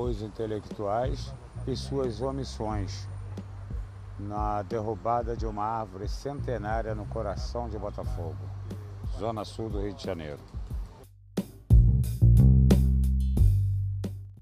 os intelectuais e suas omissões na derrubada de uma árvore centenária no coração de Botafogo, zona sul do Rio de Janeiro.